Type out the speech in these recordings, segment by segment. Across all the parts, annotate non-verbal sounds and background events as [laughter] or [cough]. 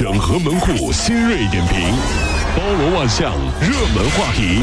整合门户新锐点评，包罗万象，热门话题。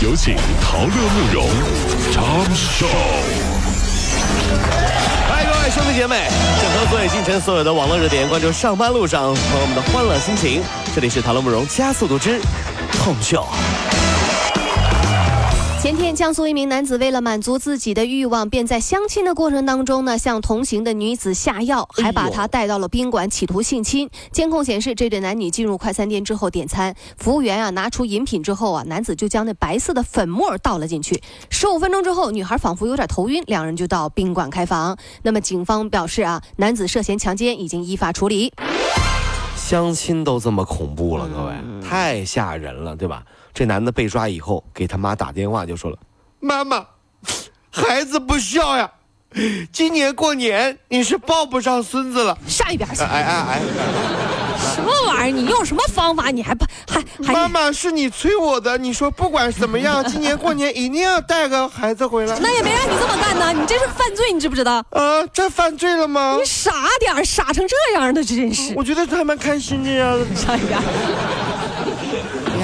有请陶乐慕容长寿。嗨，各位兄弟姐妹，整合所有进城所有的网络热点，关注上班路上朋友们的欢乐心情。这里是陶乐慕容加速度之痛秀。前天，江苏一名男子为了满足自己的欲望，便在相亲的过程当中呢，向同行的女子下药，还把她带到了宾馆，企图性侵。监控显示，这对男女进入快餐店之后点餐，服务员啊拿出饮品之后啊，男子就将那白色的粉末倒了进去。十五分钟之后，女孩仿佛有点头晕，两人就到宾馆开房。那么警方表示啊，男子涉嫌强奸，已经依法处理。相亲都这么恐怖了，各位，太吓人了，对吧？这男的被抓以后，给他妈打电话就说了：“妈妈，孩子不孝呀，今年过年你是抱不上孙子了。”上一边去！哎哎哎！什么玩意儿？你用什么方法？你还不还还？妈妈是你催我的，你说不管怎么样，今年过年一定要带个孩子回来。那也没让你这么干呢，你这是犯罪，你知不知道？啊，这犯罪了吗？你傻点傻成这样的，真是。我觉得他们开心的呀。上一边。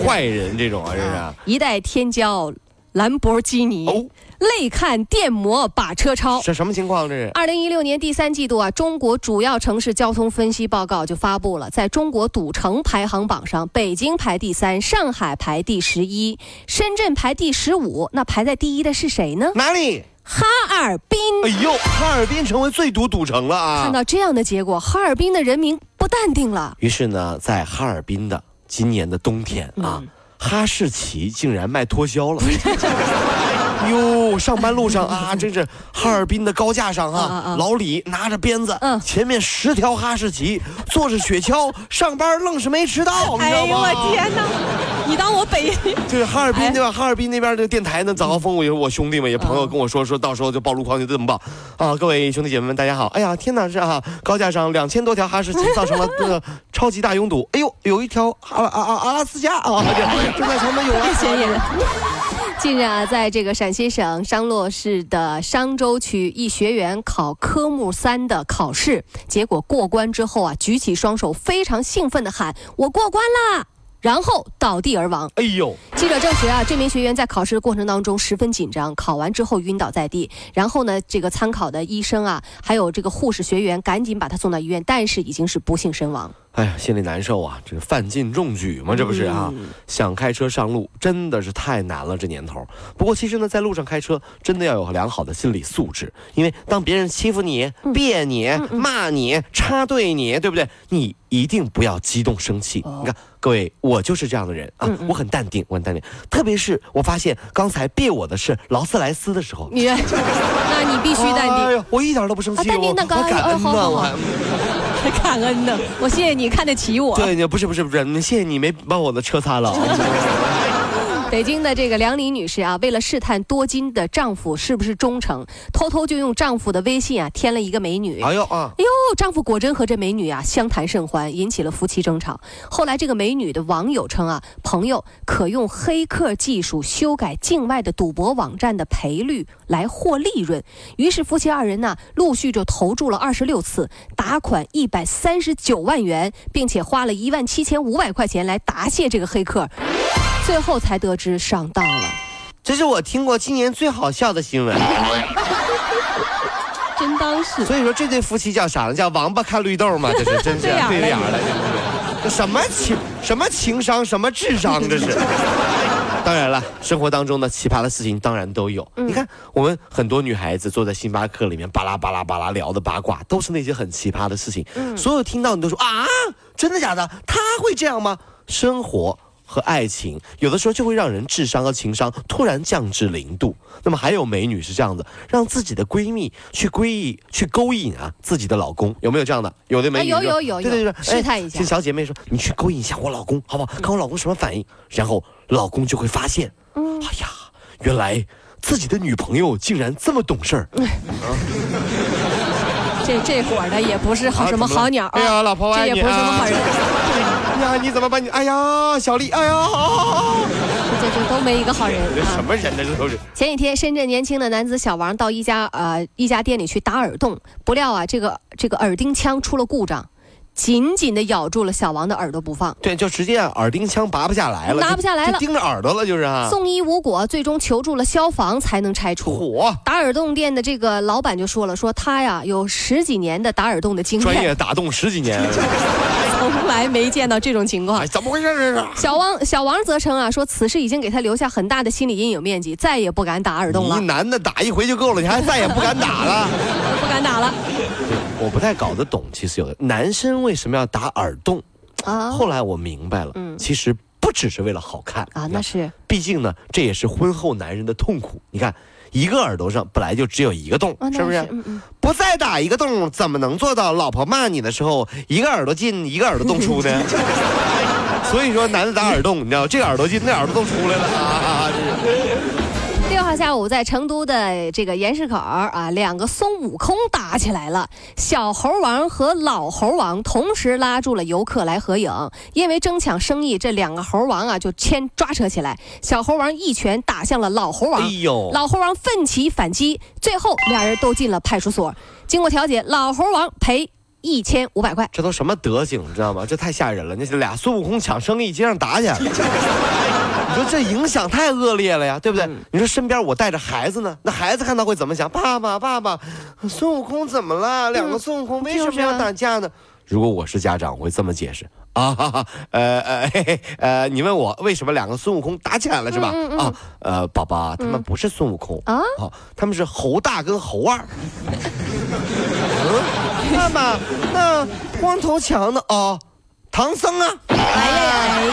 坏人这种啊，这是一代天骄兰博基尼哦，泪看电摩把车超，这什么情况？这是二零一六年第三季度啊，中国主要城市交通分析报告就发布了，在中国赌城排行榜上，北京排第三，上海排第十一，深圳排第十五。那排在第一的是谁呢？哪里？哈尔滨。哎呦，哈尔滨成为最赌赌城了啊！看到这样的结果，哈尔滨的人民不淡定了。于是呢，在哈尔滨的。今年的冬天啊，哈士奇竟然卖脱销了。[laughs] 哟，上班路上啊，真是哈尔滨的高架上啊，老李拿着鞭子，前面十条哈士奇坐着雪橇上班，愣是没迟到，你知道吗？哎呦我天哪！你当 [laughs] 哈尔滨对吧？哈尔滨那边的电台呢，早高峰，我有我兄弟们，也朋友跟我说，说到时候就报路况就这么报啊！各位兄弟姐妹们，大家好！哎呀，天哪，是哈，高架上两千多条哈士奇造成了这个 [laughs] 超级大拥堵。哎呦，有一条阿阿阿阿拉斯加啊，正在旁边有危险 [laughs] 日啊，在这个陕西省商洛市的商州区，一学员考科目三的考试，结果过关之后啊，举起双手，非常兴奋地喊：“我过关啦！”然后倒地而亡。哎呦！记者证实啊，这名学员在考试的过程当中十分紧张，考完之后晕倒在地。然后呢，这个参考的医生啊，还有这个护士学员赶紧把他送到医院，但是已经是不幸身亡。哎呀，心里难受啊！这个犯禁中举嘛，这不是啊？想开车上路真的是太难了，这年头。不过其实呢，在路上开车真的要有良好的心理素质，因为当别人欺负你、别你、骂你、插队你，对不对？你一定不要激动生气。你看，各位，我就是这样的人啊，我很淡定，我很淡定。特别是我发现刚才别我的是劳斯莱斯的时候，你，[laughs] 那你必须淡定。我一点都不生气，淡定的感恩呢，我。[laughs] 感恩呢，我谢谢你看得起我。对，不是不是不是，谢谢你没把我的车擦了。北京的这个梁林女士啊，为了试探多金的丈夫是不是忠诚，偷偷就用丈夫的微信啊添了一个美女。哎呦啊！哎呦，丈夫果真和这美女啊相谈甚欢，引起了夫妻争吵。后来这个美女的网友称啊，朋友可用黑客技术修改境外的赌博网站的赔率来获利润。于是夫妻二人呢，陆续就投注了二十六次，打款一百三十九万元，并且花了一万七千五百块钱来答谢这个黑客。最后才得知上当了，这是我听过今年最好笑的新闻。[laughs] 真当是。所以说这对夫妻叫啥呢？叫王八看绿豆嘛，这是 [laughs] 真是对眼了。这什么情什么情商什么智商这是？[laughs] 当然了，生活当中的奇葩的事情当然都有。你看我们很多女孩子坐在星巴克里面巴拉巴拉巴拉聊的八卦，都是那些很奇葩的事情。所有听到你都说啊，真的假的？他会这样吗？生活。和爱情有的时候就会让人智商和情商突然降至零度。那么还有美女是这样的，让自己的闺蜜去归意、去勾引啊自己的老公，有没有这样的？有的美女有有有对对对，试探一下。小姐妹说：“你去勾引一下我老公，好不好？看我老公什么反应。”然后老公就会发现，哎呀，原来自己的女朋友竟然这么懂事儿。这这伙的也不是好什么好鸟。哎呀，老婆，这也不是什么好人。呀，你怎么把你？哎呀，小丽，哎呀，这这都没一个好人。这什么人呢？这都是。前几天，深圳年轻的男子小王到一家呃一家店里去打耳洞，不料啊，这个这个耳钉枪出了故障，紧紧的咬住了小王的耳朵不放。对，就直接耳钉枪拔不下来了，拿不下来了，盯着耳朵了，就是啊。送医无果，最终求助了消防才能拆除。火打耳洞店的这个老板就说了，说他呀有十几年的打耳洞的经验，专业打洞十几年。[laughs] 从来没见到这种情况，哎怎么回事这是？小王小王则称啊，说此事已经给他留下很大的心理阴影面积，再也不敢打耳洞了。你男的打一回就够了，你还再也不敢打了？[laughs] 不敢打了。我不太搞得懂，其实有的男生为什么要打耳洞啊？后来我明白了，嗯，其实不只是为了好看啊，那是，毕竟呢，这也是婚后男人的痛苦。你看。一个耳朵上本来就只有一个洞，是不是？不再打一个洞，怎么能做到老婆骂你的时候一个耳朵进一个耳朵洞出呢？[laughs] 所以说，男的打耳洞，你知道，这耳朵进那耳朵洞出来了啊！下午，在成都的这个盐市口啊，两个孙悟空打起来了。小猴王和老猴王同时拉住了游客来合影，因为争抢生意，这两个猴王啊就牵抓扯起来。小猴王一拳打向了老猴王，哎呦！老猴王奋起反击，最后俩人都进了派出所。经过调解，老猴王赔一千五百块。这都什么德行，你知道吗？这太吓人了！那是俩孙悟空抢生意，街上打起来了。[laughs] 这影响太恶劣了呀，对不对？你说身边我带着孩子呢，那孩子看到会怎么想？爸爸，爸爸，孙悟空怎么了？两个孙悟空为什么要打架呢？如果我是家长，我会这么解释啊，呃呃呃，你问我为什么两个孙悟空打起来了是吧？啊，呃，宝宝，他们不是孙悟空啊，他们是猴大跟猴二。嗯爸爸，那光头强呢哦。唐僧啊！哎呀哎呀哎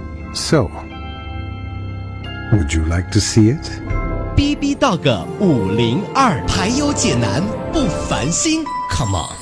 So, would you like to see it? B B Dog 五零二，排忧解难不烦心，Come on。